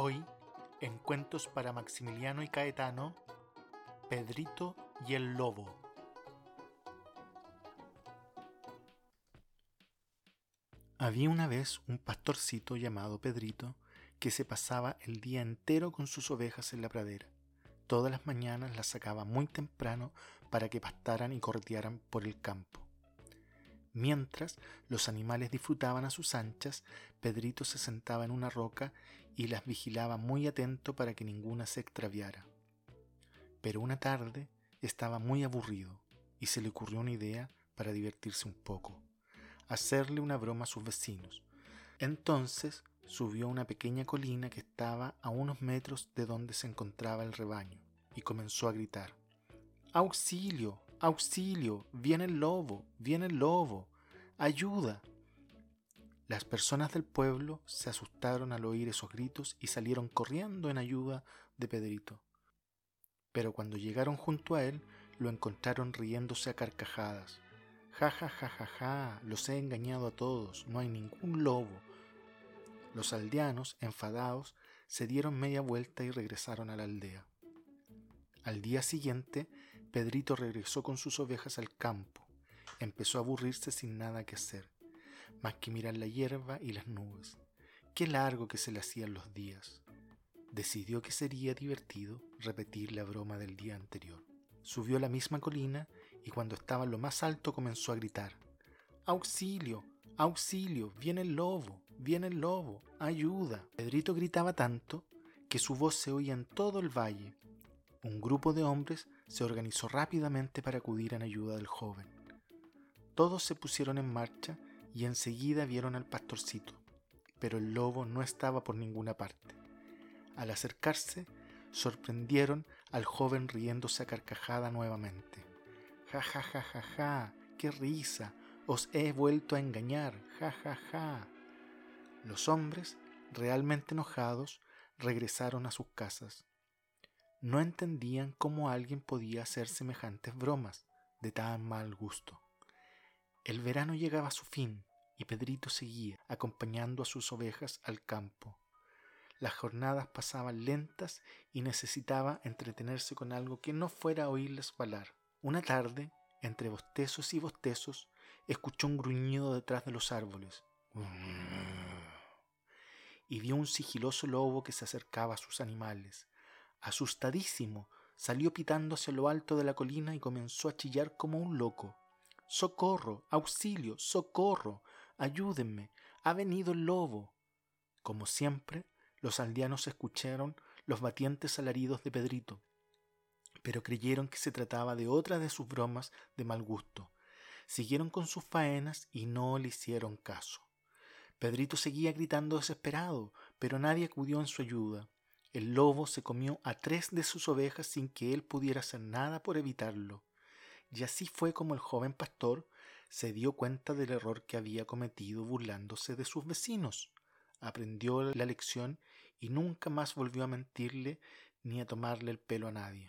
Hoy, en Cuentos para Maximiliano y Caetano, Pedrito y el Lobo. Había una vez un pastorcito llamado Pedrito que se pasaba el día entero con sus ovejas en la pradera. Todas las mañanas las sacaba muy temprano para que pastaran y corretearan por el campo. Mientras los animales disfrutaban a sus anchas, Pedrito se sentaba en una roca y las vigilaba muy atento para que ninguna se extraviara. Pero una tarde estaba muy aburrido y se le ocurrió una idea para divertirse un poco, hacerle una broma a sus vecinos. Entonces subió a una pequeña colina que estaba a unos metros de donde se encontraba el rebaño y comenzó a gritar Auxilio, auxilio, viene el lobo, viene el lobo, ayuda. Las personas del pueblo se asustaron al oír esos gritos y salieron corriendo en ayuda de Pedrito. Pero cuando llegaron junto a él, lo encontraron riéndose a carcajadas. Ja, ja, ja, ja, ja, los he engañado a todos, no hay ningún lobo. Los aldeanos, enfadados, se dieron media vuelta y regresaron a la aldea. Al día siguiente, Pedrito regresó con sus ovejas al campo. Empezó a aburrirse sin nada que hacer, más que mirar la hierba y las nubes. Qué largo que se le hacían los días. Decidió que sería divertido repetir la broma del día anterior. Subió a la misma colina y cuando estaba en lo más alto comenzó a gritar. ¡Auxilio! ¡Auxilio! ¡Viene el lobo! ¡Viene el lobo! ¡Ayuda! Pedrito gritaba tanto que su voz se oía en todo el valle. Un grupo de hombres se organizó rápidamente para acudir en ayuda del joven. Todos se pusieron en marcha y enseguida vieron al pastorcito, pero el lobo no estaba por ninguna parte. Al acercarse, sorprendieron al joven riéndose a carcajada nuevamente. Ja, ja, ja, ja, ja, qué risa, os he vuelto a engañar, ja, ja, ja. Los hombres, realmente enojados, regresaron a sus casas. No entendían cómo alguien podía hacer semejantes bromas de tan mal gusto. El verano llegaba a su fin y Pedrito seguía acompañando a sus ovejas al campo. Las jornadas pasaban lentas y necesitaba entretenerse con algo que no fuera oírles balar. Una tarde, entre bostezos y bostezos, escuchó un gruñido detrás de los árboles y vio un sigiloso lobo que se acercaba a sus animales. Asustadísimo, salió pitando hacia lo alto de la colina y comenzó a chillar como un loco. Socorro, auxilio, socorro, ayúdenme, ha venido el lobo. Como siempre, los aldeanos escucharon los batientes alaridos de Pedrito, pero creyeron que se trataba de otra de sus bromas de mal gusto. Siguieron con sus faenas y no le hicieron caso. Pedrito seguía gritando desesperado, pero nadie acudió en su ayuda. El lobo se comió a tres de sus ovejas sin que él pudiera hacer nada por evitarlo. Y así fue como el joven pastor se dio cuenta del error que había cometido burlándose de sus vecinos. Aprendió la lección y nunca más volvió a mentirle ni a tomarle el pelo a nadie.